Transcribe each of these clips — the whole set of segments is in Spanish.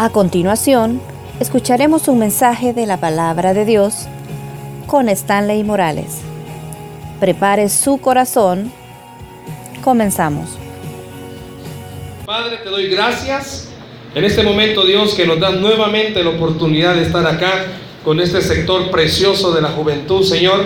A continuación, escucharemos un mensaje de la palabra de Dios con Stanley Morales. Prepare su corazón. Comenzamos. Padre, te doy gracias en este momento, Dios, que nos das nuevamente la oportunidad de estar acá con este sector precioso de la juventud, Señor,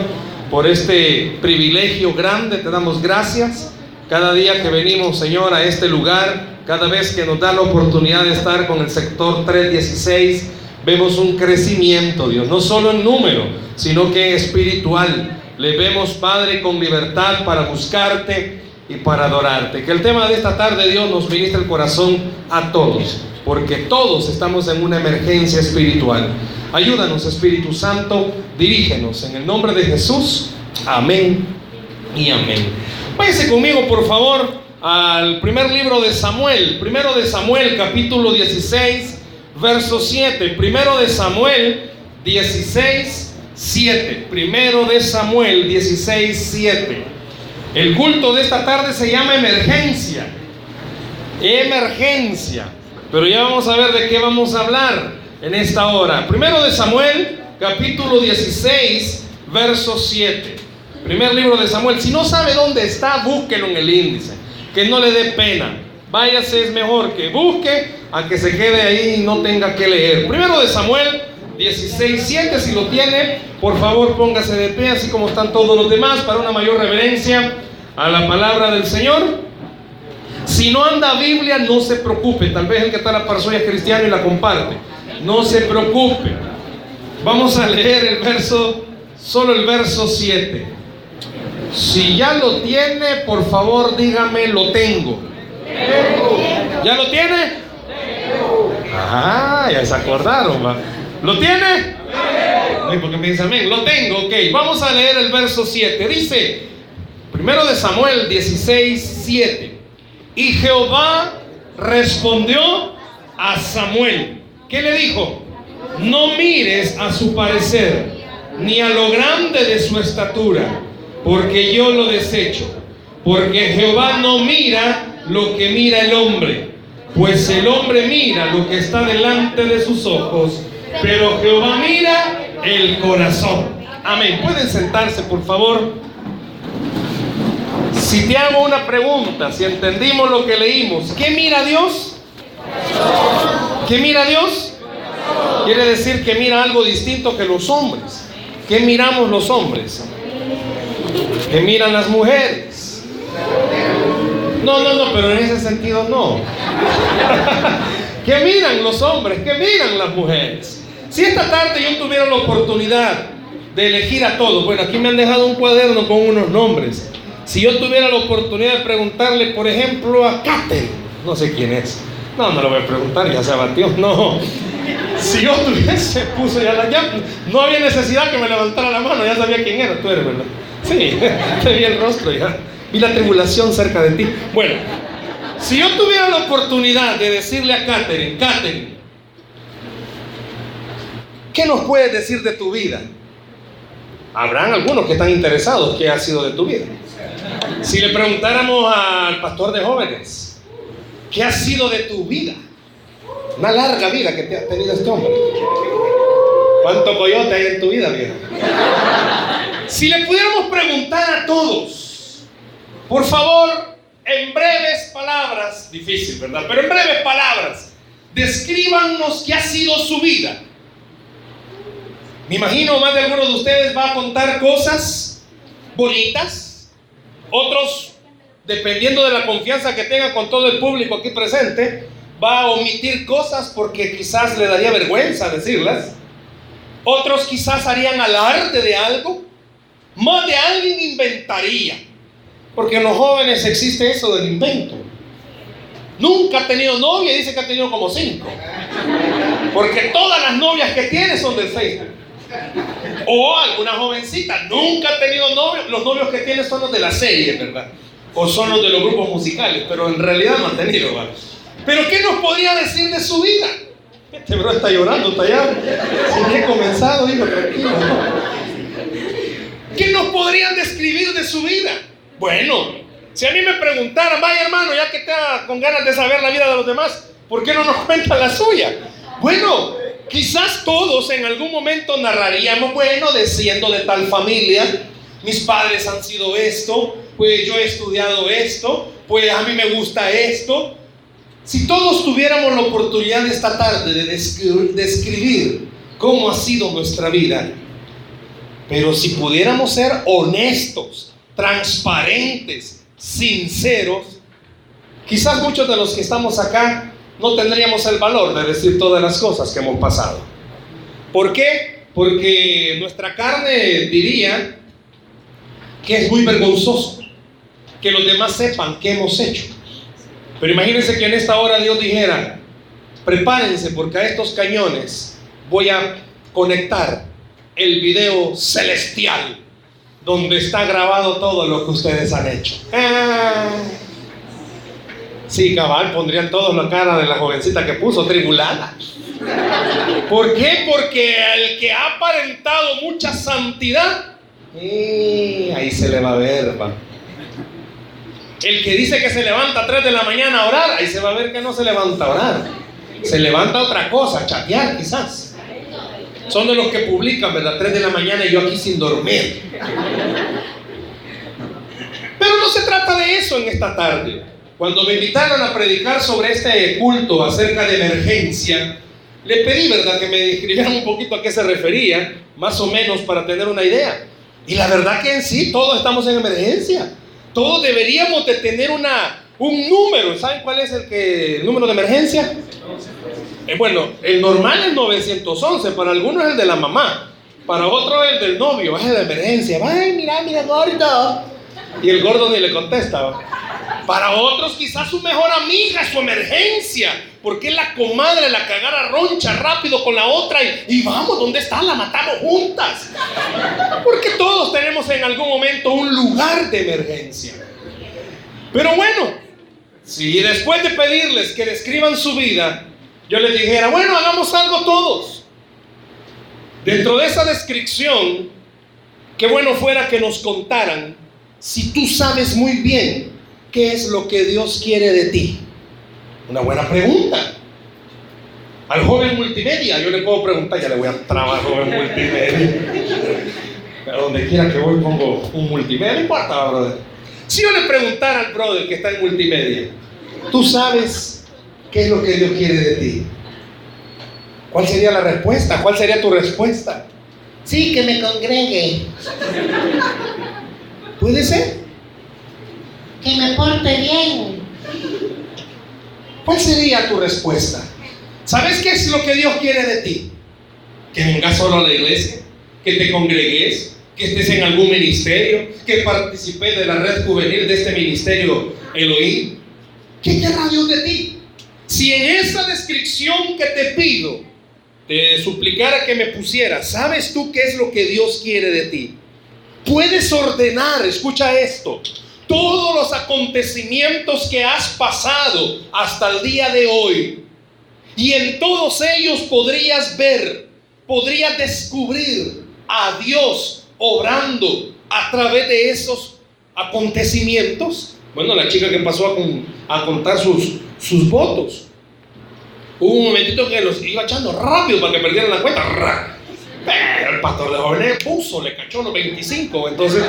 por este privilegio grande. Te damos gracias cada día que venimos, Señor, a este lugar cada vez que nos da la oportunidad de estar con el sector 316, vemos un crecimiento, Dios, no solo en número, sino que espiritual. Le vemos, Padre, con libertad para buscarte y para adorarte. Que el tema de esta tarde, Dios, nos ministre el corazón a todos, porque todos estamos en una emergencia espiritual. Ayúdanos, Espíritu Santo, dirígenos en el nombre de Jesús. Amén y amén. Váyase conmigo, por favor, al primer libro de Samuel, primero de Samuel, capítulo 16, verso 7. Primero de Samuel 16, 7. Primero de Samuel 16, 7. El culto de esta tarde se llama emergencia. Emergencia. Pero ya vamos a ver de qué vamos a hablar en esta hora. Primero de Samuel, capítulo 16, verso 7. Primer libro de Samuel. Si no sabe dónde está, búsquelo en el índice que no le dé pena. Váyase, es mejor que busque a que se quede ahí y no tenga que leer. Primero de Samuel 16, 7, si lo tiene, por favor póngase de pie, así como están todos los demás, para una mayor reverencia a la palabra del Señor. Si no anda Biblia, no se preocupe. Tal vez el que está en la persona es cristiano y la comparte. No se preocupe. Vamos a leer el verso, solo el verso 7. Si ya lo tiene, por favor dígame, lo tengo. ¿Ya lo tiene? Ah, ya se acordaron. ¿Lo tiene? No, porque me dice amén. Lo tengo, ok. Vamos a leer el verso 7. Dice, primero de Samuel 16, 7. Y Jehová respondió a Samuel. ¿Qué le dijo? No mires a su parecer, ni a lo grande de su estatura porque yo lo desecho. Porque Jehová no mira lo que mira el hombre, pues el hombre mira lo que está delante de sus ojos, pero Jehová mira el corazón. Amén. Pueden sentarse, por favor. Si te hago una pregunta, si entendimos lo que leímos, ¿qué mira Dios? ¿Qué mira Dios? Quiere decir que mira algo distinto que los hombres. ¿Qué miramos los hombres? Que miran las mujeres. No, no, no, pero en ese sentido no. que miran los hombres, que miran las mujeres. Si esta tarde yo tuviera la oportunidad de elegir a todos, bueno, aquí me han dejado un cuaderno con unos nombres. Si yo tuviera la oportunidad de preguntarle, por ejemplo, a Kate, no sé quién es. No, no lo voy a preguntar, ya se abatió. No. Si yo tuviese, puso ya la ya, no había necesidad que me levantara la mano, ya sabía quién era, tú eres, ¿verdad? Sí, te vi el rostro ya. Vi la tribulación cerca de ti. Bueno, si yo tuviera la oportunidad de decirle a Catherine, Catherine, ¿qué nos puedes decir de tu vida? Habrán algunos que están interesados qué ha sido de tu vida. Si le preguntáramos al pastor de jóvenes, ¿qué ha sido de tu vida? Una larga vida que te ha tenido este hombre. ¿Cuánto coyote hay en tu vida, vieja? Si le pudiéramos preguntar a todos, por favor, en breves palabras, difícil, ¿verdad? Pero en breves palabras, descríbanos qué ha sido su vida. Me imagino más de algunos de ustedes va a contar cosas bonitas, otros, dependiendo de la confianza que tenga con todo el público aquí presente, va a omitir cosas porque quizás le daría vergüenza decirlas. Otros quizás harían alarde de algo. Más de alguien inventaría. Porque en los jóvenes existe eso del invento. Nunca ha tenido novia y dice que ha tenido como cinco. Porque todas las novias que tiene son del Facebook. O alguna jovencita nunca ha tenido novio. Los novios que tiene son los de la serie, ¿verdad? O son los de los grupos musicales. Pero en realidad no ha tenido. Pero ¿qué nos podría decir de su vida? Este bro está llorando, está allá. Si he comenzado, digo, tranquilo. ¿Qué nos podrían describir de su vida? Bueno, si a mí me preguntaran, vaya hermano, ya que está con ganas de saber la vida de los demás, ¿por qué no nos cuenta la suya? Bueno, quizás todos en algún momento narraríamos, bueno, desciendo de tal familia, mis padres han sido esto, pues yo he estudiado esto, pues a mí me gusta esto. Si todos tuviéramos la oportunidad esta tarde de describir cómo ha sido nuestra vida, pero si pudiéramos ser honestos, transparentes, sinceros, quizás muchos de los que estamos acá no tendríamos el valor de decir todas las cosas que hemos pasado. ¿Por qué? Porque nuestra carne diría que es muy vergonzoso que los demás sepan qué hemos hecho. Pero imagínense que en esta hora Dios dijera, prepárense porque a estos cañones voy a conectar el video celestial donde está grabado todo lo que ustedes han hecho. Ah. Sí, cabal, pondrían todos la cara de la jovencita que puso, tribulada. ¿Por qué? Porque el que ha aparentado mucha santidad, eh, ahí se le va a ver, va. El que dice que se levanta a 3 de la mañana a orar, ahí se va a ver que no se levanta a orar. Se levanta otra cosa, chatear quizás. Son de los que publican, ¿verdad? 3 de la mañana y yo aquí sin dormir. Pero no se trata de eso en esta tarde. Cuando me invitaron a predicar sobre este culto acerca de emergencia, le pedí, ¿verdad?, que me describieran un poquito a qué se refería, más o menos para tener una idea. Y la verdad que en sí todos estamos en emergencia. Todos deberíamos de tener una, un número. ¿Saben cuál es el, que, número de emergencia? Eh, bueno, el normal es 911, para algunos es el de la mamá, para otros es el del novio, es el de emergencia. Ay, mira, mira, gordo. Y el gordo ni le contesta. Para otros quizás su mejor amiga, su emergencia. Porque la comadre la cagara roncha rápido con la otra y, y, vamos, ¿dónde está? La matamos juntas. Porque todos tenemos en algún momento un lugar de emergencia. Pero bueno, si después de pedirles que describan su vida, yo les dijera, bueno, hagamos algo todos. Dentro de esa descripción, qué bueno fuera que nos contaran si tú sabes muy bien qué es lo que Dios quiere de ti. Una buena pregunta. Al joven multimedia, yo le puedo preguntar, ya le voy a trabajar joven multimedia. A donde quiera que voy pongo un multimedia, no importa, brother. Si yo le preguntara al brother que está en multimedia, tú sabes qué es lo que Dios quiere de ti. ¿Cuál sería la respuesta? ¿Cuál sería tu respuesta? Sí, que me congregue. ¿Puede ser? Que me porte bien. ¿Cuál sería tu respuesta? ¿Sabes qué es lo que Dios quiere de ti? Que vengas solo a la iglesia, que te congregues, que estés en algún ministerio, que participes de la red juvenil de este ministerio Elohim. ¿Qué querrá Dios de ti? Si en esa descripción que te pido, te suplicara que me pusieras, ¿sabes tú qué es lo que Dios quiere de ti? Puedes ordenar, escucha esto, todos los acontecimientos que has pasado hasta el día de hoy. Y en todos ellos podrías ver, podrías descubrir a Dios obrando a través de esos acontecimientos. Bueno, la chica que pasó a, contar sus, sus votos. Hubo un momentito que los iba echando rápido para que perdieran la cuenta. Pero el pastor de jóvenes puso, le cachó los 25. Entonces,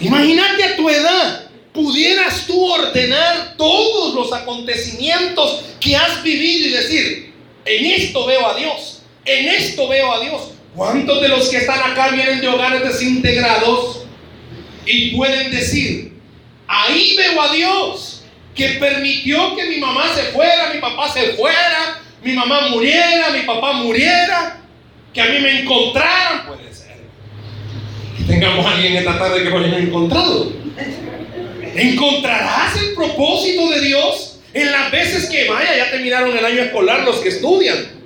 imagínate a tu edad, pudieras tú ordenar todos los acontecimientos que has vivido y decir, en esto veo a Dios, en esto veo a Dios. ¿Cuántos de los que están acá vienen de hogares desintegrados y pueden decir, ahí veo a Dios, que permitió que mi mamá se fuera, mi papá se fuera, mi mamá muriera, mi papá muriera? que a mí me encontraran, puede ser. Que tengamos a alguien esta tarde que no haya encontrado. ¿Encontrarás el propósito de Dios en las veces que vaya? Ya terminaron el año escolar los que estudian.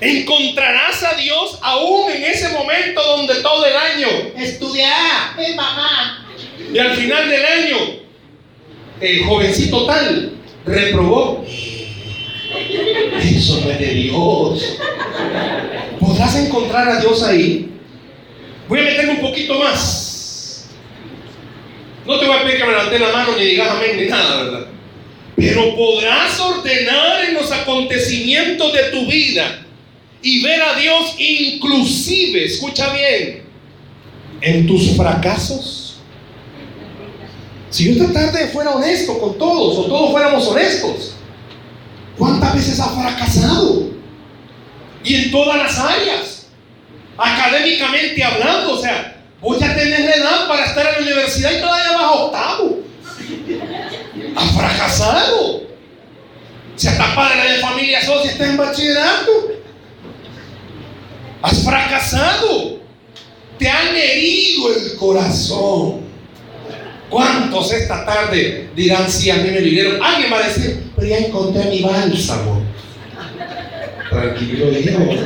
Encontrarás a Dios aún en ese momento donde todo el año estudiará, mi mamá. Y al final del año, el jovencito tal reprobó. Eso no es de Dios. ¿Podrás encontrar a Dios ahí? Voy a meterme un poquito más. No te voy a pedir que me levante la mano ni digas amén ni nada, ¿verdad? Pero podrás ordenar en los acontecimientos de tu vida y ver a Dios inclusive, escucha bien, en tus fracasos. Si yo esta tarde fuera honesto con todos, o todos fuéramos honestos, ¿cuántas veces ha fracasado? Y en todas las áreas, académicamente hablando, o sea, voy a tener la edad para estar en la universidad y todavía vas a octavo. Ha fracasado. Si hasta padre de familia socia está en bachillerato. Has fracasado. Te han herido el corazón. ¿Cuántos esta tarde dirán si a mí me hirieron? Alguien va a decir, pero ya encontré mi bálsamo. Tranquilo, Dios.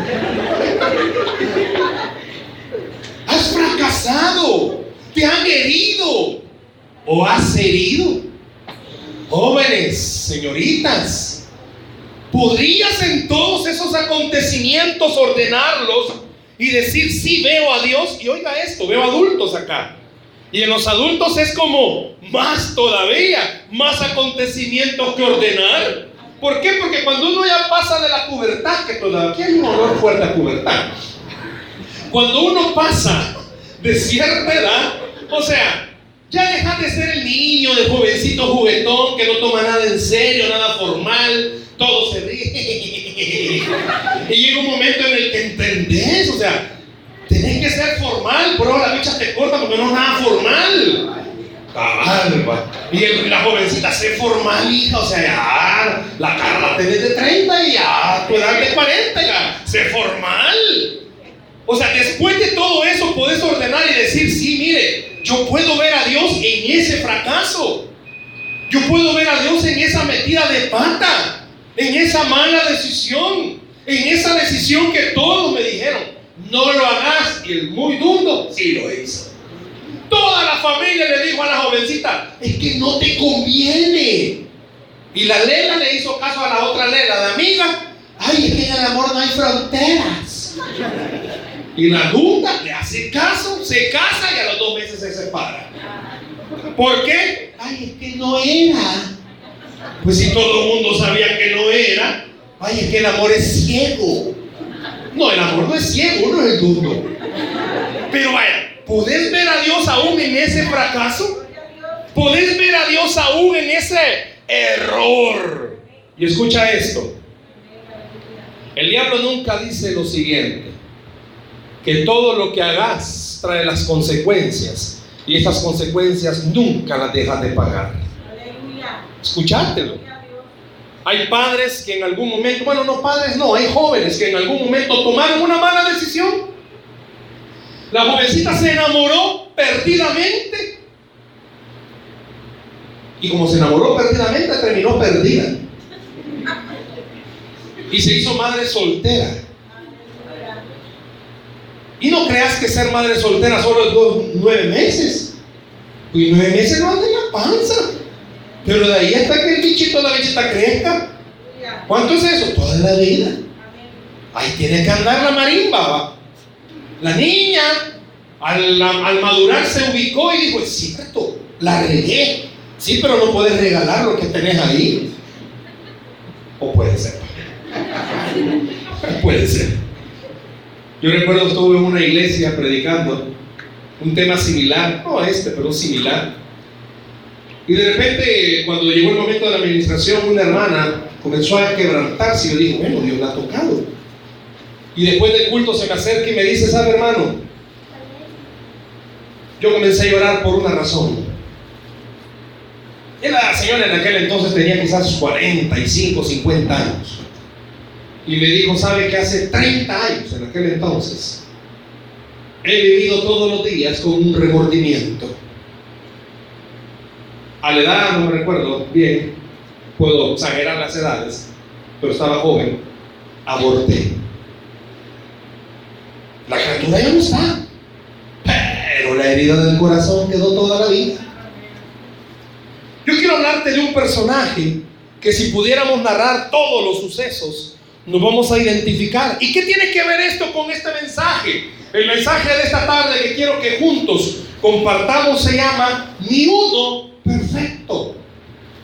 Has fracasado. Te han herido. ¿O has herido? Jóvenes, señoritas, ¿podrías en todos esos acontecimientos ordenarlos y decir, sí veo a Dios? Y oiga esto, veo adultos acá. Y en los adultos es como más todavía, más acontecimientos que ordenar. ¿Por qué? Porque cuando uno ya pasa de la pubertad, que todavía hay un olor fuerte a pubertad, cuando uno pasa de cierta edad, o sea, ya deja de ser el niño, de jovencito juguetón que no toma nada en serio, nada formal, todo se ríe. y llega un momento en el que entendés, o sea, tenés que ser formal, pero la bicha te corta porque no es nada formal. Y la jovencita se formal, hija, o sea, ya, la cara la tenés de 30 y ya, tu edad de 40, ya, sé formal. O sea, después de todo eso podés ordenar y decir, sí, mire, yo puedo ver a Dios en ese fracaso. Yo puedo ver a Dios en esa metida de pata, en esa mala decisión, en esa decisión que todos me dijeron, no lo hagas. Y el muy duro sí lo hizo. Toda la familia le dijo a la jovencita, es que no te conviene. Y la Lela le hizo caso a la otra Lela de amiga, ay, es que en el amor no hay fronteras. Y la adulta le hace caso, se casa y a los dos meses se separa. ¿Por qué? Ay, es que no era. Pues si todo el mundo sabía que no era, ay, que el amor es ciego. No, el amor no es ciego, uno es el duro. Pero vaya, ¿podés ver a Dios aún en ese fracaso? ¿Podés ver a Dios aún en ese error? Y escucha esto. El diablo nunca dice lo siguiente que todo lo que hagas trae las consecuencias y estas consecuencias nunca las dejas de pagar. Escuchátelo. Hay padres que en algún momento, bueno, no padres, no, hay jóvenes que en algún momento tomaron una mala decisión. La jovencita se enamoró perdidamente. Y como se enamoró perdidamente, terminó perdida. Y se hizo madre soltera. Y no creas que ser madre soltera solo es dos, nueve meses. Y nueve meses no anda en la panza. Pero de ahí hasta que el bichito, la bichita crezca. ¿Cuánto es eso? Toda la vida. Ahí tiene que andar la marimba. ¿va? La niña, al, al, madurar, se ubicó y dijo: Es cierto, la regué. Sí, pero no puedes regalar lo que tenés ahí. O puede ser. puede ser. Yo recuerdo estuve en una iglesia predicando un tema similar, no este, pero similar. Y de repente, cuando llegó el momento de la administración, una hermana comenzó a quebrantarse y yo dije, bueno, Dios la ha tocado. Y después del culto se me acerca y me dice, ¿sabe hermano? Yo comencé a llorar por una razón. Y la señora en aquel entonces tenía quizás 45, 50 años y me dijo, ¿sabe que hace 30 años en aquel entonces he vivido todos los días con un remordimiento? A la edad, no me recuerdo bien, puedo exagerar las edades, pero estaba joven, aborté. La criatura ya no está, pero la herida del corazón quedó toda la vida. Yo quiero hablarte de un personaje que si pudiéramos narrar todos los sucesos, nos vamos a identificar. ¿Y qué tiene que ver esto con este mensaje? El mensaje de esta tarde que quiero que juntos compartamos se llama Ni uno perfecto.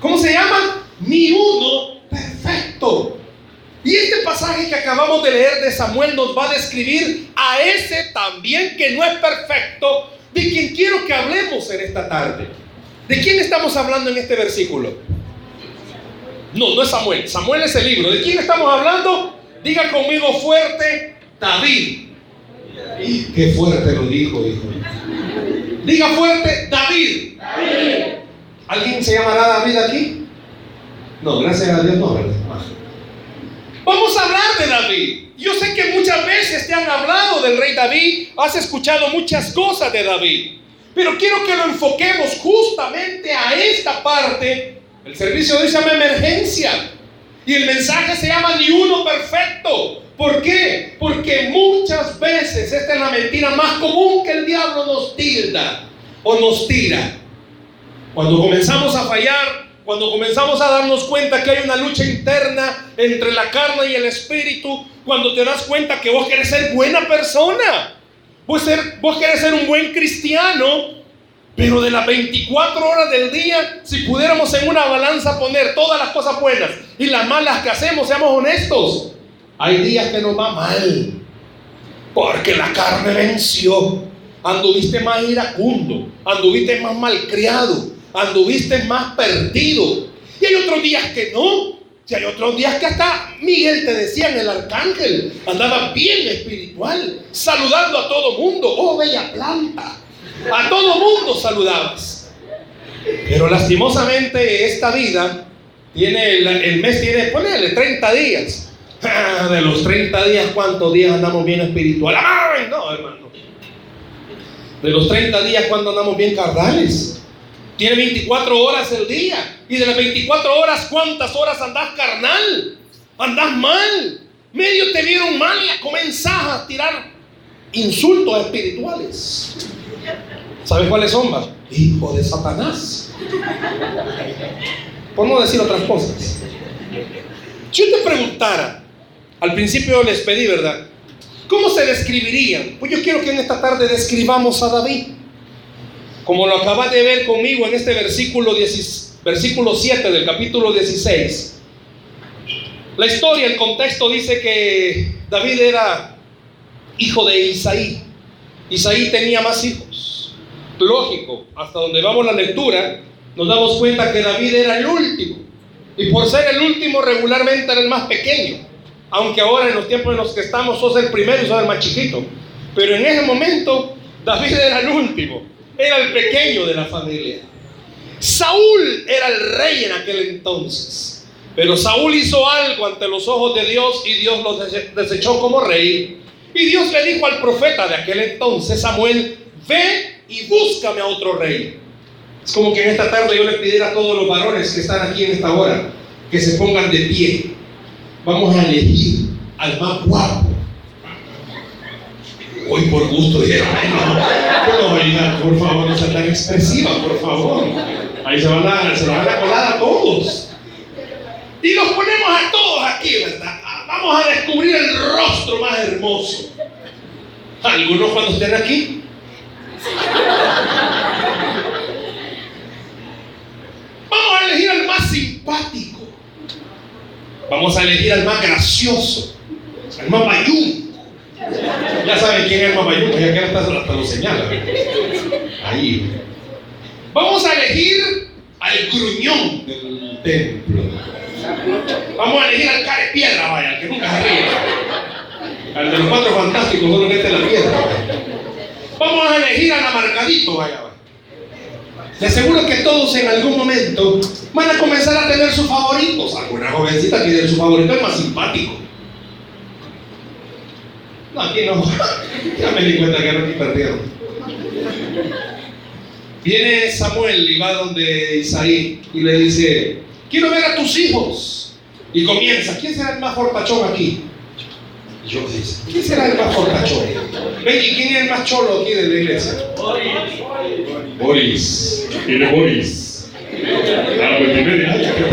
¿Cómo se llama? ni uno perfecto. Y este pasaje que acabamos de leer de Samuel nos va a describir a ese también que no es perfecto, de quien quiero que hablemos en esta tarde. ¿De quién estamos hablando en este versículo? No, no es Samuel. Samuel es el libro. ¿De quién estamos hablando? Diga conmigo fuerte, David. Y qué fuerte lo dijo, hijo. Diga fuerte, David. David. ¿Alguien se llamará David aquí? No, gracias a Dios no, ¿verdad? Vamos a hablar de David. Yo sé que muchas veces te han hablado del rey David, has escuchado muchas cosas de David, pero quiero que lo enfoquemos justamente a esta parte. El servicio dice llama emergencia y el mensaje se llama ni uno perfecto. ¿Por qué? Porque muchas veces esta es la mentira más común que el diablo nos tilda o nos tira. Cuando comenzamos a fallar, cuando comenzamos a darnos cuenta que hay una lucha interna entre la carne y el espíritu, cuando te das cuenta que vos querés ser buena persona, vos, ser, vos querés ser un buen cristiano, pero de las 24 horas del día, si pudiéramos en una balanza poner todas las cosas buenas y las malas que hacemos, seamos honestos, hay días que nos va mal, porque la carne venció, anduviste más iracundo, anduviste más malcriado, anduviste más perdido. Y hay otros días que no. Si hay otros días que hasta Miguel te decía en el arcángel, andaba bien espiritual, saludando a todo mundo, oh bella planta, a todo mundo saludabas. Pero lastimosamente esta vida tiene, el, mes tiene, ponele 30 días. De los 30 días, ¿cuántos días andamos bien espiritual? ¡Ay, no, hermano! De los 30 días, ¿cuántos andamos bien carnales? Tiene 24 horas el día. Y de las 24 horas, ¿cuántas horas andás carnal? Andás mal. Medio te vieron mal y comenzás a tirar insultos espirituales. ¿Sabes cuáles son? Hijo de Satanás. Por no decir otras cosas. Si yo te preguntara, al principio les pedí, ¿verdad? ¿Cómo se describirían? Pues yo quiero que en esta tarde describamos a David. Como lo acabas de ver conmigo en este versículo, 10, versículo 7 del capítulo 16. La historia, el contexto dice que David era hijo de Isaí. Isaí tenía más hijos. Lógico, hasta donde vamos la lectura, nos damos cuenta que David era el último. Y por ser el último, regularmente era el más pequeño. Aunque ahora en los tiempos en los que estamos, sos el primero y sos el más chiquito. Pero en ese momento, David era el último era el pequeño de la familia. Saúl era el rey en aquel entonces. Pero Saúl hizo algo ante los ojos de Dios y Dios lo desechó como rey. Y Dios le dijo al profeta de aquel entonces, Samuel, ve y búscame a otro rey. Es como que en esta tarde yo le pidiera a todos los varones que están aquí en esta hora que se pongan de pie. Vamos a elegir al más guapo, Hoy por gusto dijeron, no, por favor, no sea tan expresiva, por favor. Ahí se van a, se van a colar a todos. Y los ponemos a todos aquí, ¿verdad? Vamos a descubrir el rostro más hermoso. Algunos cuando estén aquí. Vamos a elegir al más simpático. Vamos a elegir al más gracioso, al más bayún ya saben quién es el mamayuco, ya que hasta, hasta lo señala. Ahí. Vamos a elegir al gruñón del templo. Vamos a elegir al care piedra, vaya, que nunca se ríe. Al de los cuatro fantásticos, solo que la piedra. Vamos a elegir al amargadito, vaya. Les aseguro que todos en algún momento van a comenzar a tener sus favoritos. Alguna jovencita tiene su favorito, es más simpático. No, aquí no. ya me di cuenta que aquí perdieron. Viene Samuel y va donde Isaí y le dice, quiero ver a tus hijos. Y comienza, ¿quién será el más fortachón aquí? Y yo dice, ¿quién será el más fortachón? Ven, ¿y quién es el más cholo aquí de la iglesia? Boris. Boris. ¿Quién es Boris? Ah, pues primero, ay, ¿qué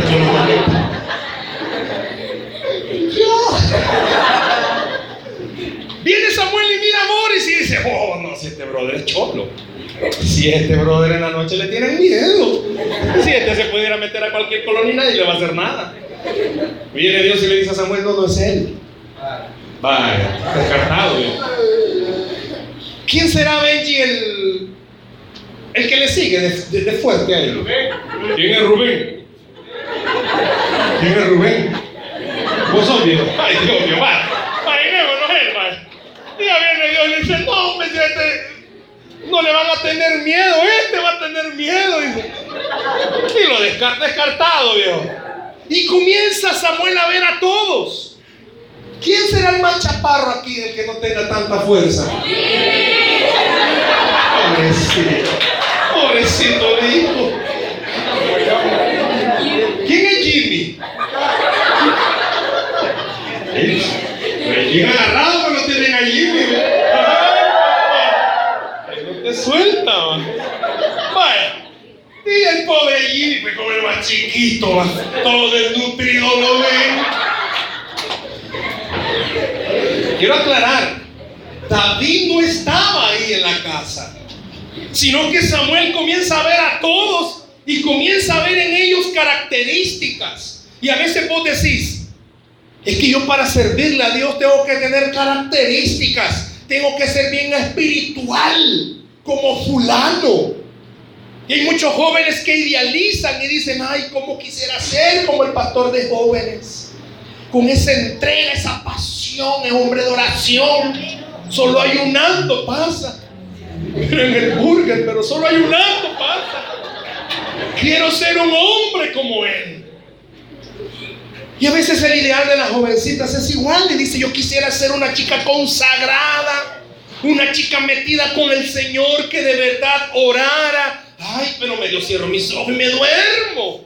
Viene Samuel y mira a Boris y dice, oh, no, si este brother es cholo. Si este brother en la noche le tienen miedo. Si este se pudiera meter a cualquier colonia y nadie le va a hacer nada. Viene Dios y le dice a Samuel, no, no es él. Vaya, descartado. ¿Quién será Benji el, el que le sigue de, fuerte a él? ¿Quién es Rubén? ¿Quién es Rubén? Vos sos viejo. Ay, Dios mío, va. no es él, va. Y le dice, no, hombre, este, no le van a tener miedo, este va a tener miedo. Dice. Y lo descarta, descartado, viejo. Y comienza Samuel a ver a todos. ¿Quién será el más chaparro aquí, el que no tenga tanta fuerza? Pobrecito, pobrecito hijo. ¿Quién es Jimmy? Recién agarrado cuando tienen a Jimmy. Suelta, Vaya. Y el pobre Jimmy, pues como más chiquito, todo desnutrido lo ven. Quiero aclarar, David no estaba ahí en la casa, sino que Samuel comienza a ver a todos y comienza a ver en ellos características. Y a veces vos decís, es que yo para servirle a Dios tengo que tener características, tengo que ser bien espiritual, como fulano. Y hay muchos jóvenes que idealizan y dicen, ay, ¿cómo quisiera ser como el pastor de jóvenes? Con esa entrega, esa pasión es hombre de oración. Solo ayunando pasa. Pero en el burger, pero solo ayunando pasa. Quiero ser un hombre como él. Y a veces el ideal de las jovencitas es igual. Le dice, yo quisiera ser una chica consagrada, una chica metida con el Señor que de verdad orara. Ay, pero medio cierro mis ojos y me duermo.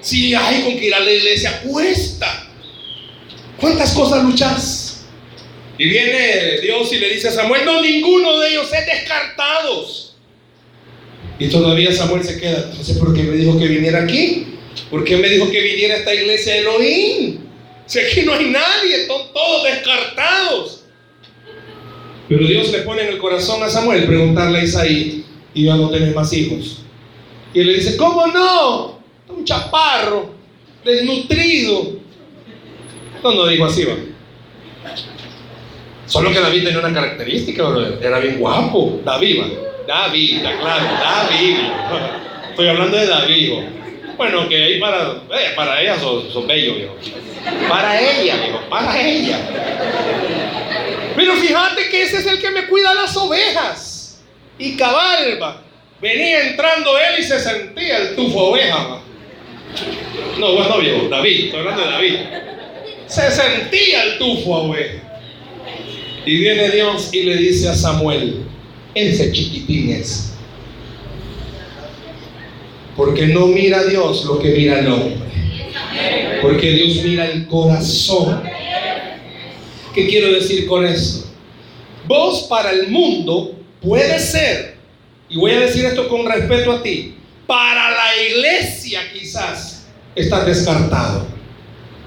Si hay con que ir a la iglesia cuesta. ¿Cuántas cosas luchas? Y viene Dios y le dice a Samuel, no, ninguno de ellos es descartados. Y todavía Samuel se queda, sé por qué me dijo que viniera aquí. ¿Por qué me dijo que viniera a esta iglesia de Elohim? Si aquí no hay nadie, son todos descartados. Pero Dios le pone en el corazón a Samuel preguntarle a Isaí, y ya no tenés más hijos. Y él le dice, ¿cómo no? Un chaparro, desnutrido. No, no dijo así, va. Solo que David tenía una característica, era bien guapo. David, David, claro, David. Estoy hablando de David. Bueno, que ahí para, eh, para ella son, bellos, Para ella, para ella. Pero fíjate que ese es el que me cuida las ovejas. Y cabalba. Venía entrando él y se sentía el tufo oveja. No, bueno, viejo, David, estoy hablando de David. Se sentía el tufo oveja. Y viene Dios y le dice a Samuel, ese chiquitín es. Porque no mira Dios lo que mira el hombre. Porque Dios mira el corazón. ¿Qué quiero decir con eso? Vos para el mundo puede ser, y voy a decir esto con respeto a ti, para la iglesia quizás estás descartado.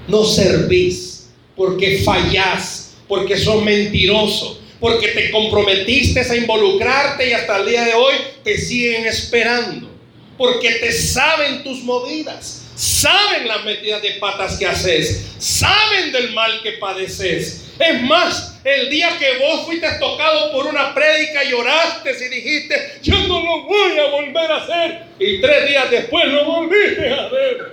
No servís porque fallás porque son mentirosos, porque te comprometiste a involucrarte y hasta el día de hoy te siguen esperando, porque te saben tus movidas, saben las metidas de patas que haces, saben del mal que padeces. Es más, el día que vos fuiste tocado por una prédica, lloraste y dijiste, yo no lo voy a volver a hacer. Y tres días después lo volviste a hacer.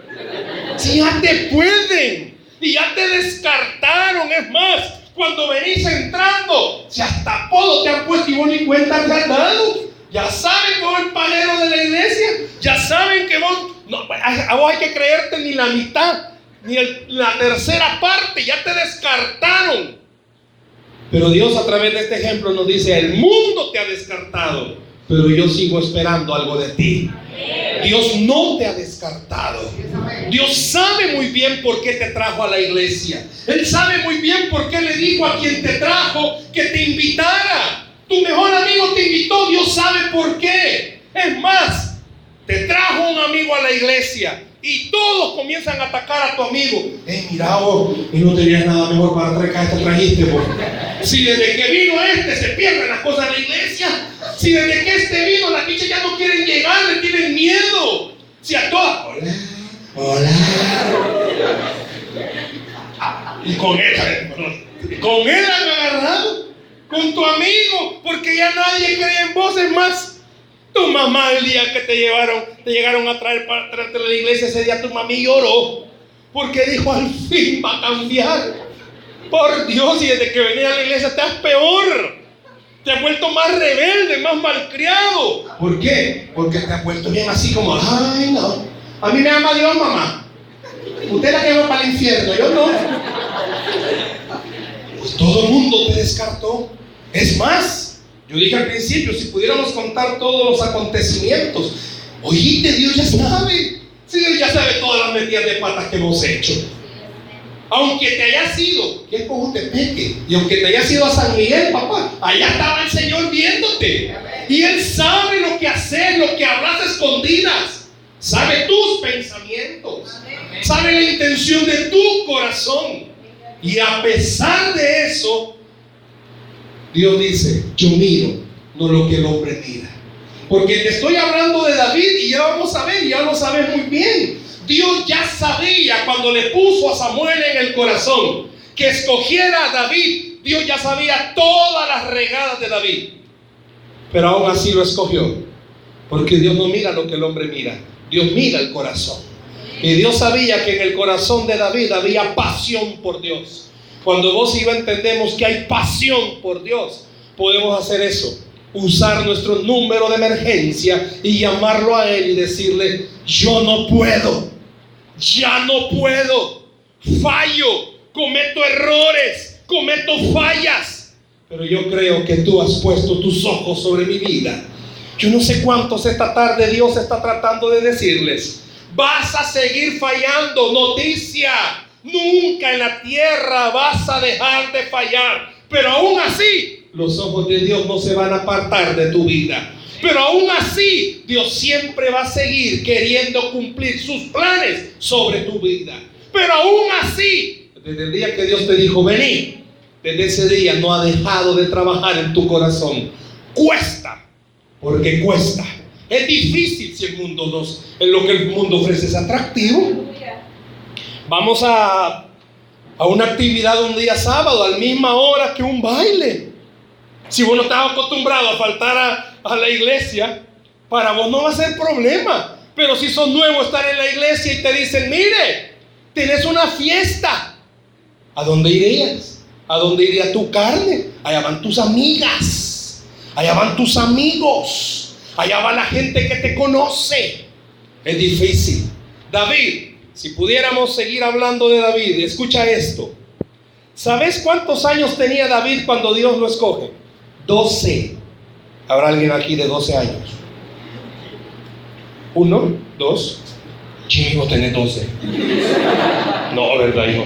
Si ya te pueden y ya te descartaron, es más, cuando venís entrando, si hasta apodo te han puesto y vos ni cuenta te han dado. Ya saben que vos el palero de la iglesia. Ya saben que vos, no, a vos hay que creerte ni la mitad, ni la tercera parte. Ya te descartaron. Pero Dios a través de este ejemplo nos dice, el mundo te ha descartado, pero yo sigo esperando algo de ti. Dios no te ha descartado. Dios sabe muy bien por qué te trajo a la iglesia. Él sabe muy bien por qué le dijo a quien te trajo que te invitara. Tu mejor amigo te invitó, Dios sabe por qué. Es más, te trajo un amigo a la iglesia y todos comienzan a atacar a tu amigo. Eh, mira vos, y no tenías nada mejor para traer que este trajiste, vos. Si desde que vino este se pierden las cosas de la iglesia, si desde que este vino las pichas ya no quieren llegar, le tienen miedo. Si a todas, hola, hola. Y con él, con él han agarrado, con tu amigo, porque ya nadie cree en vos, es más, tu mamá el día que te llevaron, te llegaron a traer para traerte a la iglesia, ese día tu mami lloró, porque dijo, al fin va a cambiar. Por Dios, y desde que venía a la iglesia estás peor. Te has vuelto más rebelde, más malcriado. ¿Por qué? Porque te has vuelto bien así como, ay no. A mí me ama Dios, mamá. Usted la que va para el infierno, yo no. Pues todo el mundo te descartó. Es más, yo dije al principio, si pudiéramos contar todos los acontecimientos, oíste, Dios ya sabe. Si Dios ya sabe todas las metidas de patas que hemos hecho. Aunque te hayas ido, que es como peque, y aunque te hayas ido a San Miguel, papá, allá estaba el Señor viéndote. Y Él sabe lo que haces, lo que hablas escondidas. Sabe tus pensamientos. Sabe la intención de tu corazón. Y a pesar de eso, Dios dice, yo miro, no lo que el hombre mira. Porque te estoy hablando de David y ya vamos a ver, ya lo sabes muy bien. Dios ya sabía cuando le puso a Samuel en el corazón que escogiera a David. Dios ya sabía todas las regadas de David. Pero aún así lo escogió. Porque Dios no mira lo que el hombre mira. Dios mira el corazón. Y Dios sabía que en el corazón de David había pasión por Dios. Cuando vos y yo entendemos que hay pasión por Dios, podemos hacer eso. Usar nuestro número de emergencia y llamarlo a Él y decirle, yo no puedo ya no puedo, fallo, cometo errores, cometo fallas, pero yo creo que tú has puesto tus ojos sobre mi vida. Yo no sé cuántos esta tarde Dios está tratando de decirles, vas a seguir fallando, noticia, nunca en la tierra vas a dejar de fallar, pero aún así los ojos de Dios no se van a apartar de tu vida. Pero aún así, Dios siempre va a seguir queriendo cumplir sus planes sobre tu vida. Pero aún así, desde el día que Dios te dijo, vení, desde ese día no ha dejado de trabajar en tu corazón. Cuesta, porque cuesta. Es difícil si el mundo nos, en lo que el mundo ofrece es atractivo. Vamos a, a una actividad un día sábado, a la misma hora que un baile. Si vos no estás acostumbrado a faltar a, a la iglesia, para vos no va a ser problema. Pero si son nuevo estar en la iglesia y te dicen, mire, tienes una fiesta, ¿a dónde irías? ¿A dónde iría tu carne? Allá van tus amigas, allá van tus amigos, allá va la gente que te conoce. Es difícil. David, si pudiéramos seguir hablando de David, escucha esto. ¿Sabes cuántos años tenía David cuando Dios lo escoge? 12. ¿Habrá alguien aquí de 12 años? Uno, dos. Chico, tenés 12. No, ¿verdad, hijo?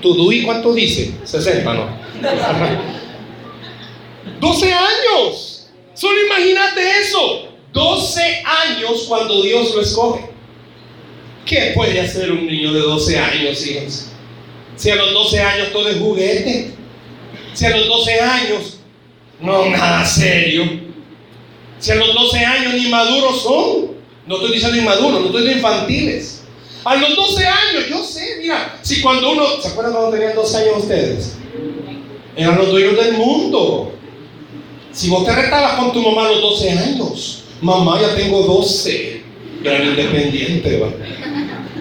¿Tu DUI cuánto dice? 60, ¿no? 12 años. Solo imagínate eso. 12 años cuando Dios lo escoge. ¿Qué puede hacer un niño de 12 años, hijos? Si a los 12 años todo es juguete. Si a los 12 años no nada serio. Si a los 12 años ni maduros son, no estoy diciendo inmaduros, no estoy diciendo infantiles. A los 12 años, yo sé, mira, si cuando uno, ¿se acuerdan cuando tenían 12 años ustedes? Eran los dueños del mundo. Si vos te retabas con tu mamá a los 12 años, mamá ya tengo 12, independiente, ¿va?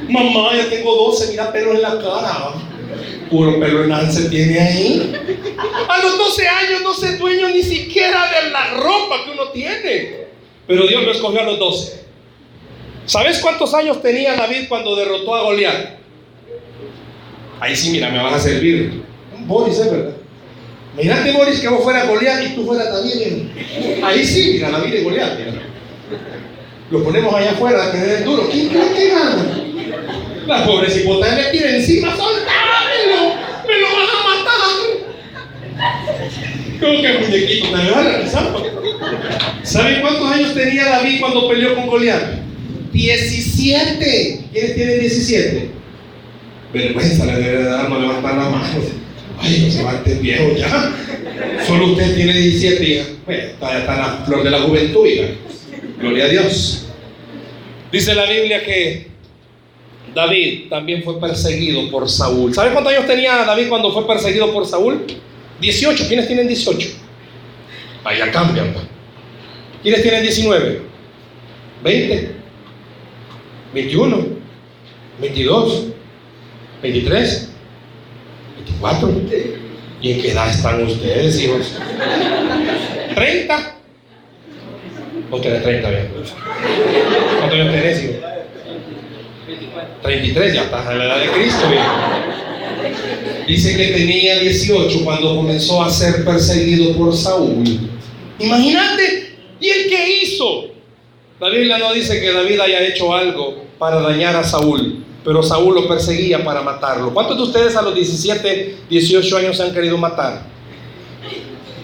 Mamá ya tengo 12, mira pelo en la cara, puro pelo en se tiene ahí. A los 12 años no se dueño ni siquiera de la ropa que uno tiene. Pero Dios lo escogió a los 12. ¿Sabes cuántos años tenía David cuando derrotó a Goliat? Ahí sí, mira, me vas a servir. Boris, es verdad. Mirate, Boris, que vos fueras Goliat y tú fueras también. Ahí sí, mira, David y Goliat. Lo ponemos allá afuera, que es duro. ¿Quién cree que gana? La pobre cipota le tira encima, soltámelo, me lo vas a matar. ¿Cómo que muñequito? ¿Me vas a ¿Saben cuántos años tenía David cuando peleó con Goliat? 17. ¿Quiénes tienen 17? Vergüenza le debe dar no levantar la mano. Ay, no se levante viejo ya. Solo usted tiene 17 hija. Bueno, está, está la flor de la juventud, hija. Gloria a Dios. Dice la Biblia que David también fue perseguido por Saúl. ¿Sabes cuántos años tenía David cuando fue perseguido por Saúl? 18. ¿Quiénes tienen 18? Vaya, cambian. pues. ¿Quiénes tienen 19? 20, 21, 22, 23, 24. ¿Y en qué edad están ustedes, hijos? ¿30? ¿O tenés 30 bien? ¿Cuántos años tenés, hijo? 33, ya estás en la edad de Cristo. Dice que tenía 18 cuando comenzó a ser perseguido por Saúl. Imagínate, ¿y el qué hizo? La Biblia no dice que David haya hecho algo para dañar a Saúl, pero Saúl lo perseguía para matarlo. ¿Cuántos de ustedes a los 17, 18 años se han querido matar?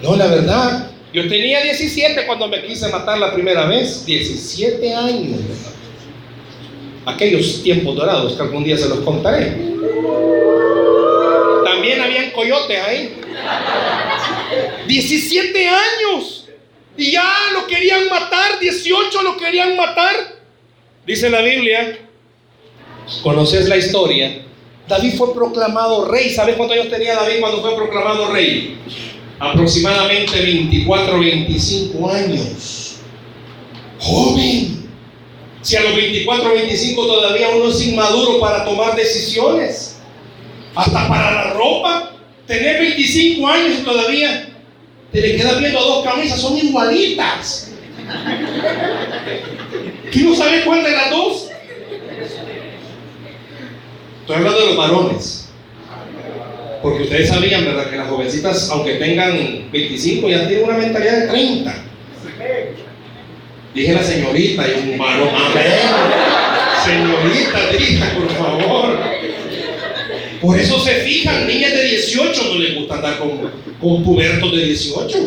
No, la verdad, yo tenía 17 cuando me quise matar la primera vez, 17 años. Aquellos tiempos dorados que algún día se los contaré. También habían coyotes ahí. 17 años. Y ya lo querían matar, 18 lo querían matar. Dice la Biblia, conoces la historia. David fue proclamado rey. ¿Sabes cuántos años tenía David cuando fue proclamado rey? Aproximadamente 24, 25 años. Joven. Si a los 24, 25 todavía uno es inmaduro para tomar decisiones. Hasta para la ropa. Tener 25 años y todavía te le quedas viendo dos camisas, son igualitas. ¿Tú no sabes cuál de las dos? Estoy hablando de los varones. Porque ustedes sabían, ¿verdad? Que las jovencitas, aunque tengan 25, ya tienen una mentalidad de 30. Dije la señorita y un varón. Señorita, diga, por favor. Por eso se fijan, niñas de 18 no les gusta andar con, con pubertos de 18.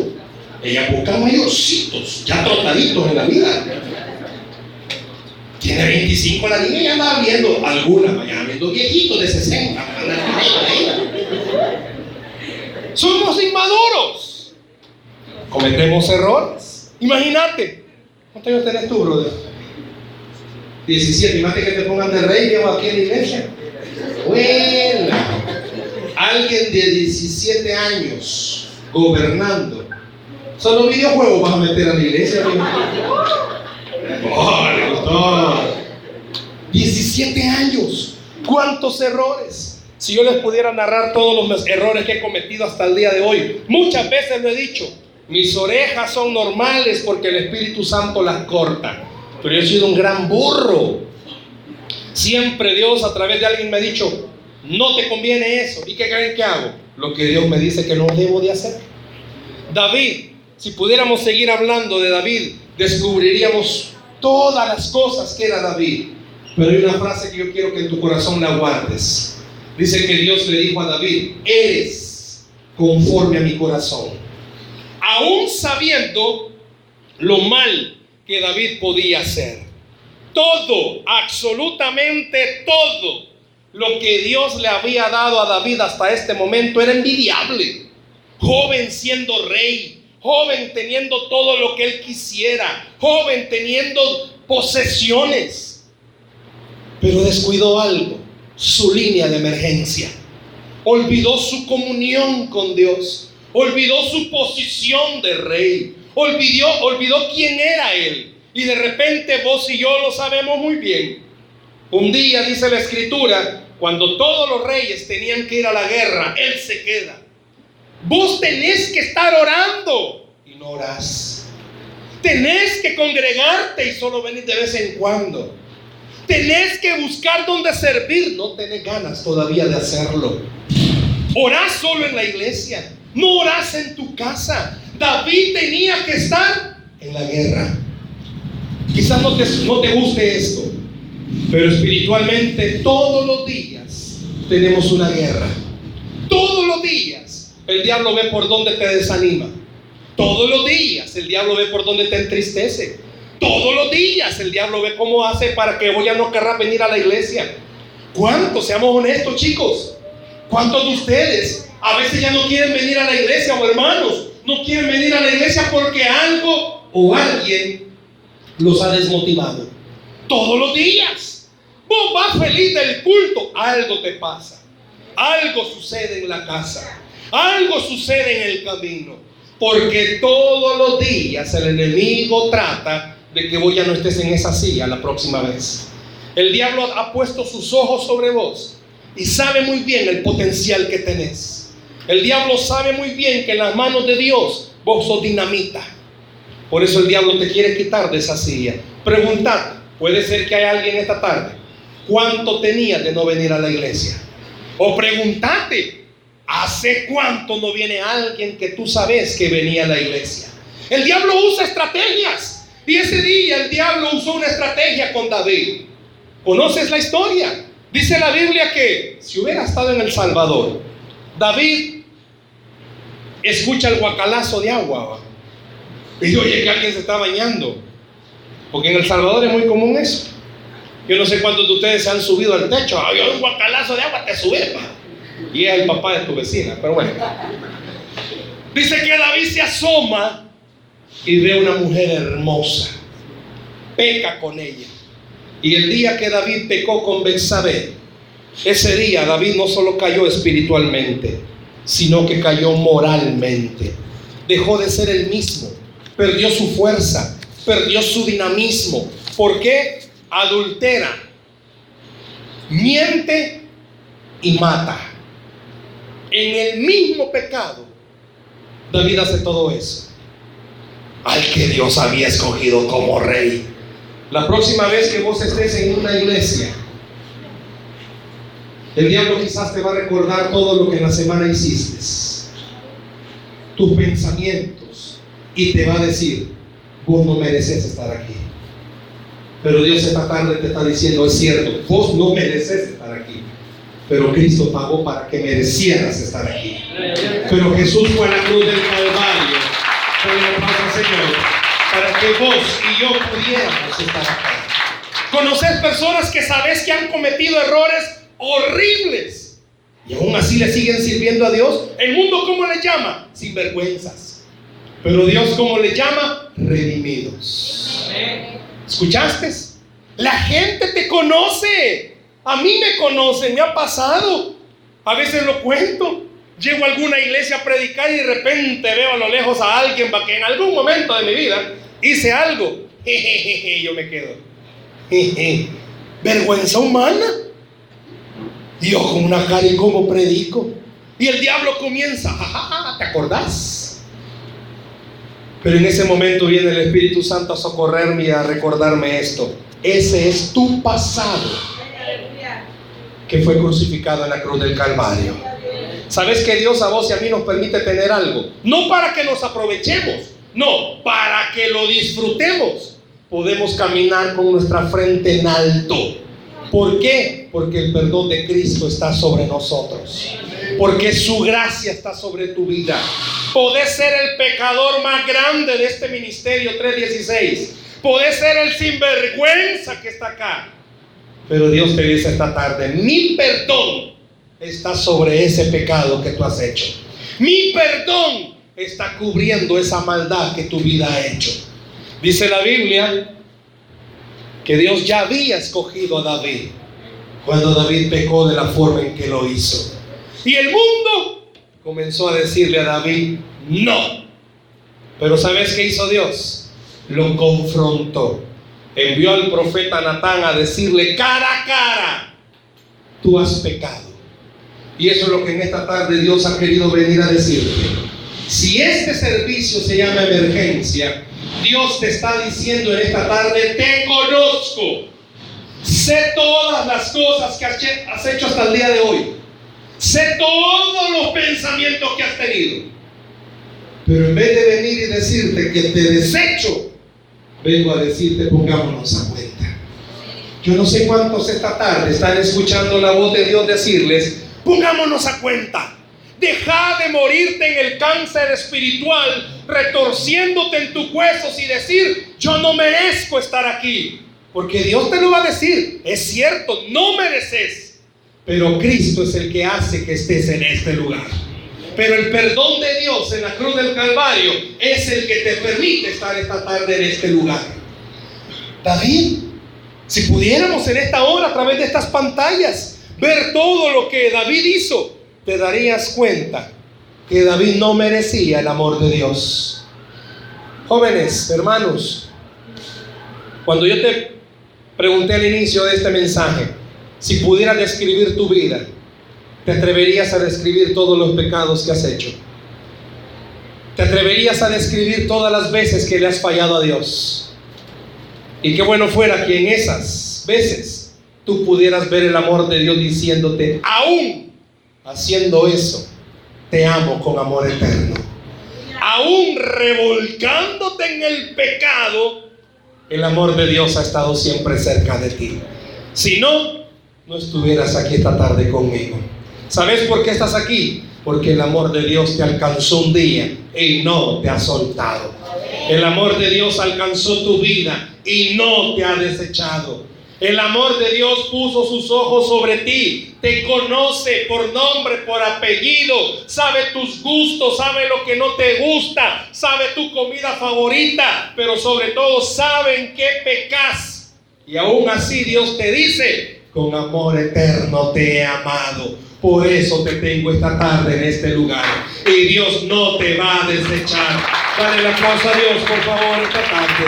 Ellas buscan mayorcitos, ya trotaditos en la vida. Tiene 25 la niña y anda viendo, algunas vayan viendo viejitos de 60. Somos inmaduros. Cometemos errores. Imagínate. ¿Cuántos años tenés tú, brother? 17. Imagínate que te pongan de rey, llevo aquí en la iglesia. Bueno, alguien de 17 años gobernando. Solo videojuegos vas a meter a la iglesia. Oh, le gustó. 17 años. ¿Cuántos errores? Si yo les pudiera narrar todos los errores que he cometido hasta el día de hoy, muchas veces lo he dicho. Mis orejas son normales porque el Espíritu Santo las corta. Pero yo he sido un gran burro. Siempre Dios a través de alguien me ha dicho, no te conviene eso. ¿Y qué creen que hago? Lo que Dios me dice que no debo de hacer. David, si pudiéramos seguir hablando de David, descubriríamos todas las cosas que era David. Pero hay una frase que yo quiero que en tu corazón la guardes. Dice que Dios le dijo a David, eres conforme a mi corazón. Aún sabiendo lo mal que David podía hacer. Todo, absolutamente todo lo que Dios le había dado a David hasta este momento era envidiable. Joven siendo rey, joven teniendo todo lo que él quisiera, joven teniendo posesiones. Pero descuidó algo, su línea de emergencia. Olvidó su comunión con Dios, olvidó su posición de rey, olvidó, olvidó quién era él. Y de repente vos y yo lo sabemos muy bien. Un día dice la escritura, cuando todos los reyes tenían que ir a la guerra, él se queda. Vos tenés que estar orando y no orás. Tenés que congregarte y solo venir de vez en cuando. Tenés que buscar dónde servir. No tenés ganas todavía de hacerlo. Orás solo en la iglesia. No orás en tu casa. David tenía que estar en la guerra. Quizás no te, no te guste esto, pero espiritualmente todos los días tenemos una guerra. Todos los días el diablo ve por donde te desanima. Todos los días el diablo ve por donde te entristece. Todos los días el diablo ve cómo hace para que ya no querrás venir a la iglesia. ¿Cuántos? Seamos honestos, chicos. ¿Cuántos de ustedes a veces ya no quieren venir a la iglesia o hermanos? No quieren venir a la iglesia porque algo o alguien los ha desmotivado. Todos los días. Vos vas feliz del culto, algo te pasa. Algo sucede en la casa. Algo sucede en el camino. Porque todos los días el enemigo trata de que vos ya no estés en esa silla la próxima vez. El diablo ha puesto sus ojos sobre vos y sabe muy bien el potencial que tenés. El diablo sabe muy bien que en las manos de Dios vos sos dinamita. Por eso el diablo te quiere quitar de esa silla. Preguntad, puede ser que hay alguien esta tarde. ¿Cuánto tenías de no venir a la iglesia? O preguntate, ¿hace cuánto no viene alguien que tú sabes que venía a la iglesia? El diablo usa estrategias. Y ese día el diablo usó una estrategia con David. ¿Conoces la historia? Dice la Biblia que si hubiera estado en El Salvador, David escucha el guacalazo de agua. Y oye que alguien se está bañando. Porque en El Salvador es muy común eso. Yo no sé cuántos de ustedes se han subido al techo. Hay un guacalazo de agua, te subes. Y es el papá de tu vecina, pero bueno. Dice que David se asoma y ve una mujer hermosa. Peca con ella. Y el día que David pecó con Betsabé, ese día David no solo cayó espiritualmente, sino que cayó moralmente. Dejó de ser el mismo, perdió su fuerza, perdió su dinamismo. ¿Por qué? Adultera, miente y mata. En el mismo pecado, David hace todo eso. Al que Dios había escogido como rey. La próxima vez que vos estés en una iglesia, el diablo quizás te va a recordar todo lo que en la semana hiciste, tus pensamientos, y te va a decir, vos no mereces estar aquí. Pero Dios esta tarde te está diciendo, es cierto, vos no mereces estar aquí. Pero Cristo pagó para que merecieras estar aquí. Pero Jesús fue a la cruz del Calvario. Para que vos y yo pudiéramos estar acá. Personas que sabes que han cometido errores horribles y aún así le siguen sirviendo a Dios. El mundo, ¿cómo le llama? Sinvergüenzas. Pero Dios, ¿cómo le llama? Redimidos. ¿Escuchaste? La gente te conoce. A mí me conoce, me ha pasado. A veces lo cuento. Llego a alguna iglesia a predicar y de repente veo a lo lejos a alguien que en algún momento de mi vida hice algo. yo me quedo. Vergüenza humana. Y yo con una cara y como predico. Y el diablo comienza, ¿te acordás? Pero en ese momento viene el Espíritu Santo a socorrerme y a recordarme esto. Ese es tu pasado que fue crucificado en la cruz del Calvario. ¿Sabes que Dios a vos y a mí nos permite tener algo? No para que nos aprovechemos, no, para que lo disfrutemos. Podemos caminar con nuestra frente en alto. ¿Por qué? Porque el perdón de Cristo está sobre nosotros. Porque su gracia está sobre tu vida. Podés ser el pecador más grande de este ministerio 316. Podés ser el sinvergüenza que está acá. Pero Dios te dice esta tarde, mi perdón está sobre ese pecado que tú has hecho. Mi perdón está cubriendo esa maldad que tu vida ha hecho. Dice la Biblia que Dios ya había escogido a David cuando David pecó de la forma en que lo hizo. Y el mundo comenzó a decirle a David, no. Pero ¿sabes qué hizo Dios? Lo confrontó. Envió al profeta Natán a decirle cara a cara, tú has pecado. Y eso es lo que en esta tarde Dios ha querido venir a decirte. Si este servicio se llama emergencia, Dios te está diciendo en esta tarde, te conozco. Sé todas las cosas que has hecho hasta el día de hoy. Sé todos los pensamientos que has tenido. Pero en vez de venir y decirte que te desecho, vengo a decirte pongámonos a cuenta. Yo no sé cuántos esta tarde están escuchando la voz de Dios decirles, pongámonos a cuenta. Deja de morirte en el cáncer espiritual, retorciéndote en tus huesos y decir, yo no merezco estar aquí. Porque Dios te lo va a decir, es cierto, no mereces. Pero Cristo es el que hace que estés en este lugar. Pero el perdón de Dios en la cruz del Calvario es el que te permite estar esta tarde en este lugar. David Si pudiéramos en esta hora, a través de estas pantallas, ver todo lo que David hizo, te darías cuenta que David no merecía el amor de Dios. Jóvenes, hermanos, cuando yo te pregunté al inicio de este mensaje, si pudieras describir tu vida, ¿te atreverías a describir todos los pecados que has hecho? ¿Te atreverías a describir todas las veces que le has fallado a Dios? Y qué bueno fuera que en esas veces tú pudieras ver el amor de Dios diciéndote, aún haciendo eso, te amo con amor eterno. Aún revolcándote en el pecado, el amor de Dios ha estado siempre cerca de ti. Si no, no estuvieras aquí esta tarde conmigo. ¿Sabes por qué estás aquí? Porque el amor de Dios te alcanzó un día y no te ha soltado. El amor de Dios alcanzó tu vida y no te ha desechado. El amor de Dios puso sus ojos sobre ti, te conoce por nombre, por apellido, sabe tus gustos, sabe lo que no te gusta, sabe tu comida favorita, pero sobre todo sabe en qué pecas. Y aún así Dios te dice, con amor eterno te he amado. Por eso te tengo esta tarde en este lugar. Y Dios no te va a desechar. Dale la aplauso a Dios, por favor, esta tarde.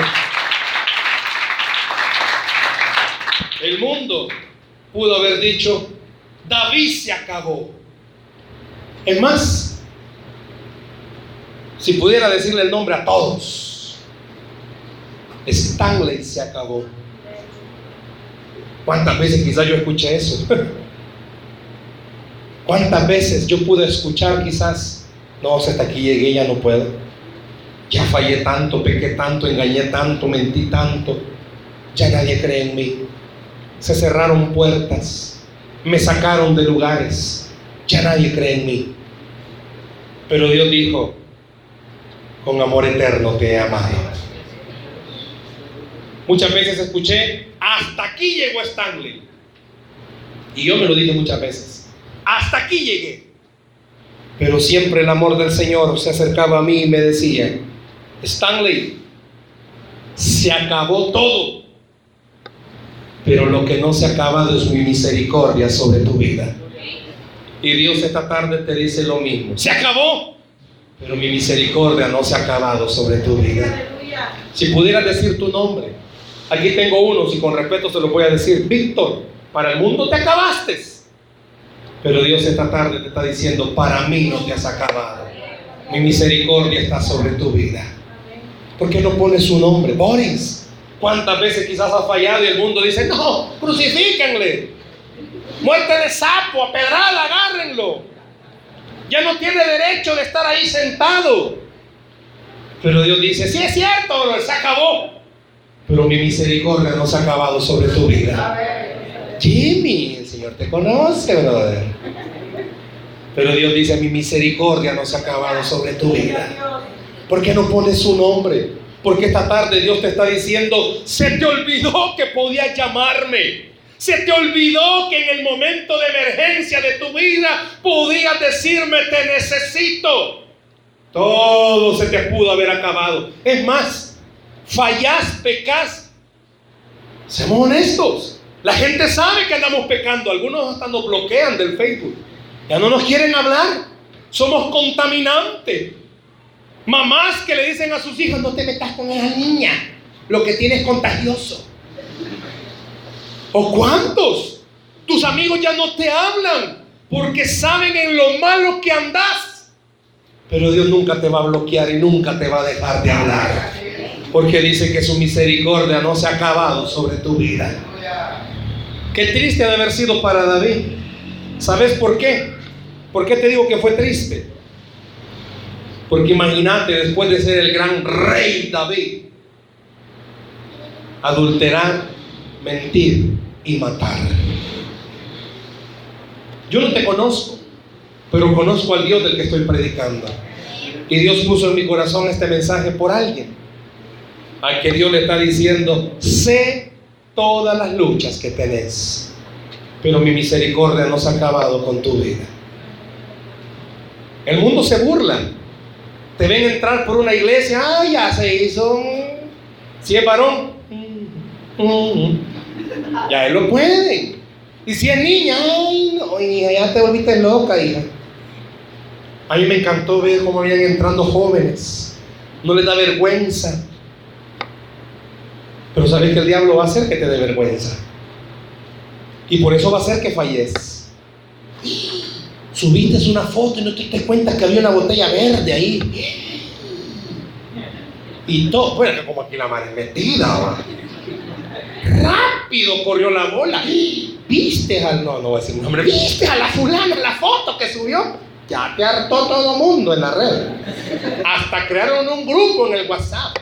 El mundo pudo haber dicho, David se acabó. Es más, si pudiera decirle el nombre a todos, Stanley se acabó. ¿Cuántas veces quizás yo escuché eso? ¿Cuántas veces yo pude escuchar quizás, no, hasta aquí llegué, ya no puedo? Ya fallé tanto, pequé tanto, engañé tanto, mentí tanto, ya nadie cree en mí. Se cerraron puertas, me sacaron de lugares, ya nadie cree en mí. Pero Dios dijo, con amor eterno te he. Muchas veces escuché, hasta aquí llegó Stanley. Y yo me lo dije muchas veces, hasta aquí llegué. Pero siempre el amor del Señor se acercaba a mí y me decía, Stanley, se acabó todo. Pero lo que no se ha acabado es mi misericordia sobre tu vida. Y Dios esta tarde te dice lo mismo. Se acabó. Pero mi misericordia no se ha acabado sobre tu vida. Si pudieras decir tu nombre, aquí tengo uno, si con respeto se lo voy a decir, Víctor, para el mundo te acabaste. Pero Dios esta tarde te está diciendo, para mí no te has acabado. Mi misericordia está sobre tu vida. ¿Por qué no pones su nombre? Boris. ¿Cuántas veces quizás ha fallado y el mundo dice, no, crucifíquenle? Muerte de sapo, a agárrenlo. Ya no tiene derecho de estar ahí sentado. Pero Dios dice, sí es cierto, se acabó. Pero mi misericordia no se ha acabado sobre tu vida. Jimmy, el Señor te conoce, brother. Pero Dios dice, mi misericordia no se ha acabado sobre tu vida. ¿Por qué no pones su nombre? Porque esta tarde Dios te está diciendo, se te olvidó que podías llamarme. Se te olvidó que en el momento de emergencia de tu vida podías decirme, te necesito. Todo se te pudo haber acabado. Es más, fallás, pecás. Seamos honestos. La gente sabe que andamos pecando. Algunos hasta nos bloquean del Facebook. Ya no nos quieren hablar. Somos contaminantes. Mamás que le dicen a sus hijos, no te metas con esa niña. Lo que tienes es contagioso. ¿O cuántos? Tus amigos ya no te hablan porque saben en lo malo que andas. Pero Dios nunca te va a bloquear y nunca te va a dejar de hablar. Porque dice que su misericordia no se ha acabado sobre tu vida. Qué triste de haber sido para David. ¿Sabes por qué? ¿Por qué te digo que fue triste? Porque imagínate, después de ser el gran rey David, adulterar, mentir y matar. Yo no te conozco, pero conozco al Dios del que estoy predicando. Y Dios puso en mi corazón este mensaje por alguien. Al que Dios le está diciendo, sé todas las luchas que tenés, pero mi misericordia no se ha acabado con tu vida. El mundo se burla. Te ven entrar por una iglesia, ah, ya se hizo. Si es varón, Ya él lo puede. Y si es niña, ay, no, hija, ya te volviste loca, hija. A mí me encantó ver cómo habían entrando jóvenes. No les da vergüenza. Pero sabes que el diablo va a hacer que te dé vergüenza. Y por eso va a hacer que falleces. Subiste una foto y no te diste cuenta que había una botella verde ahí. Y todo, bueno, como aquí la madre metida, ¿va? Rápido corrió la bola. Viste al, no, no voy a decir un nombre, viste a la fulana la foto que subió. Ya te hartó todo el mundo en la red. Hasta crearon un grupo en el WhatsApp.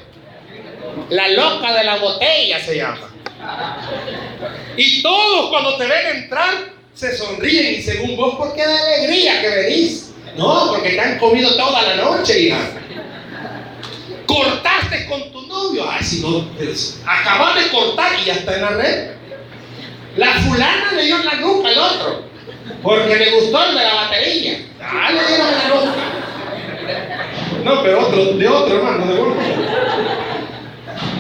La loca de la botella se llama. Y todos cuando te ven entrar se sonríen y según vos, ¿por qué de alegría que venís? No, porque te han comido toda la noche, hija. Cortaste con tu novio. Ay, si no, acabas de cortar y ya está en la red. La fulana le dio en la nuca al otro. Porque le gustó el de la batería. Ah, le dieron la nuca. No, pero otro, de otro hermano, de otro.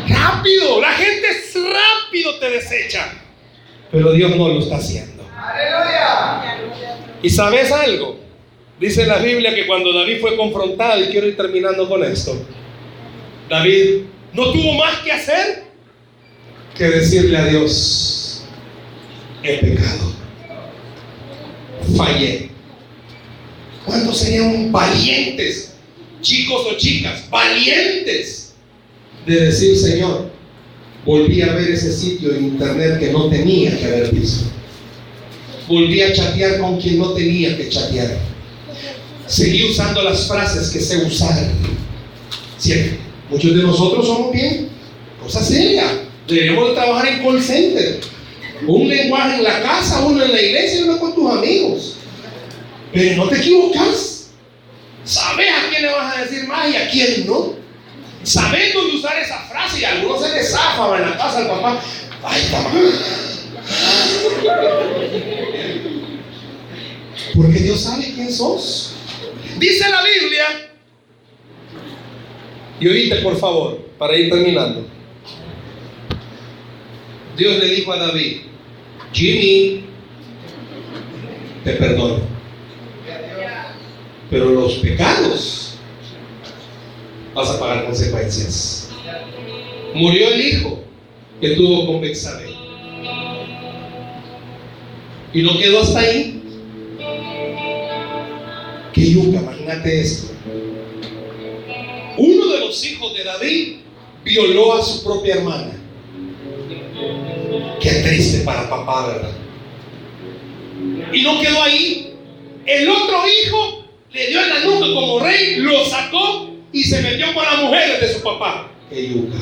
Rápido, la gente es rápido te desecha. Pero Dios no lo está haciendo. ¿Y sabes algo? Dice la Biblia que cuando David fue confrontado, y quiero ir terminando con esto, David no tuvo más que hacer que decirle a Dios, he pecado, fallé. ¿Cuántos serían valientes, chicos o chicas, valientes de decir, Señor, volví a ver ese sitio en internet que no tenía que haber visto? Volví a chatear con quien no tenía que chatear. Seguí usando las frases que sé usar. Siempre. Muchos de nosotros somos bien. Cosa seria. Debemos de trabajar en call center. Un lenguaje en la casa, uno en la iglesia y uno con tus amigos. Pero no te equivocas. Sabes a quién le vas a decir más y a quién no. Sabes dónde usar esa frase y algunos se les zafa en la casa al papá. Ay, papá. Porque Dios sabe quién sos. Dice la Biblia. Y oíste, por favor, para ir terminando. Dios le dijo a David, Jimmy, te perdono. Pero los pecados vas a pagar consecuencias. Murió el hijo que tuvo con Bexabé. Y no quedó hasta ahí. Que yuca, imagínate esto. Uno de los hijos de David violó a su propia hermana. Qué triste para papá, ¿verdad? Y no quedó ahí. El otro hijo le dio en la como rey, lo sacó y se metió con las mujeres de su papá. Qué yuca.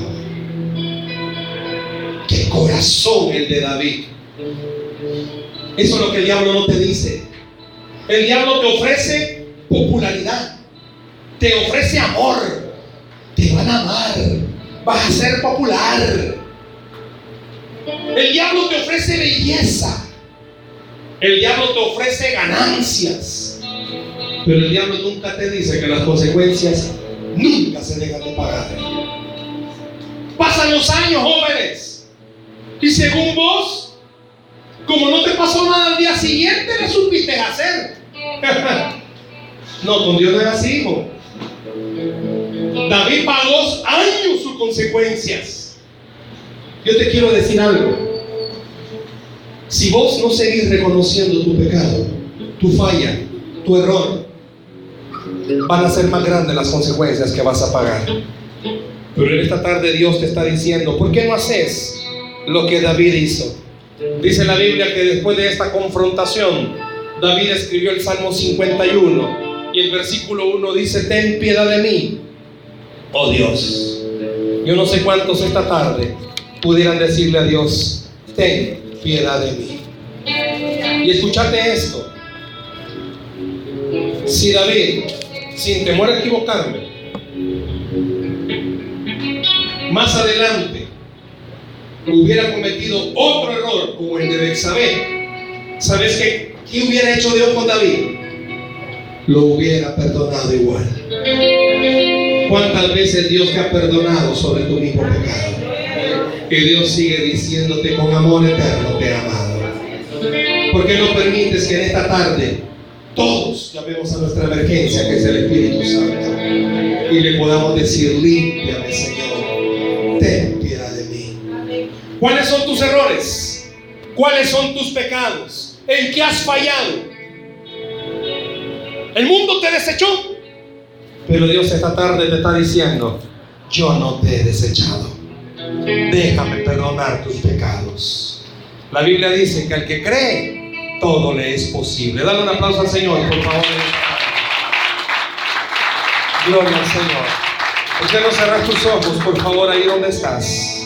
Qué corazón el de David. Eso es lo que el diablo no te dice. El diablo te ofrece popularidad, te ofrece amor, te van a amar, vas a ser popular. El diablo te ofrece belleza, el diablo te ofrece ganancias, pero el diablo nunca te dice que las consecuencias nunca se dejan de pagar. Pasan los años, jóvenes, y según vos, como no te pasó nada al día siguiente, le supiste hacer. no, con Dios no era así, hijo. David pagó años sus consecuencias. Yo te quiero decir algo. Si vos no seguís reconociendo tu pecado, tu falla, tu error, van a ser más grandes las consecuencias que vas a pagar. Pero en esta tarde Dios te está diciendo, ¿por qué no haces lo que David hizo? Dice la Biblia que después de esta confrontación, David escribió el Salmo 51 y el versículo 1 dice, ten piedad de mí, oh Dios. Yo no sé cuántos esta tarde pudieran decirle a Dios, ten piedad de mí. Y escúchate esto. Si David, sin temor a equivocarme, más adelante hubiera cometido otro error como el de Bexabé, ¿sabes qué, qué hubiera hecho Dios con David? Lo hubiera perdonado igual. ¿Cuántas veces Dios te ha perdonado sobre tu mismo pecado? que Dios sigue diciéndote con amor eterno te he amado. ¿Por qué no permites que en esta tarde todos llamemos a nuestra emergencia, que es el Espíritu Santo, y le podamos decir, límpiame Señor, ten? ¿Cuáles son tus errores? ¿Cuáles son tus pecados? ¿En qué has fallado? El mundo te desechó, pero Dios esta tarde te está diciendo, yo no te he desechado. Déjame perdonar tus pecados. La Biblia dice que al que cree, todo le es posible. Dale un aplauso al Señor, por favor. Gloria al Señor. ¿Por qué no cerras tus ojos, por favor, ahí donde estás?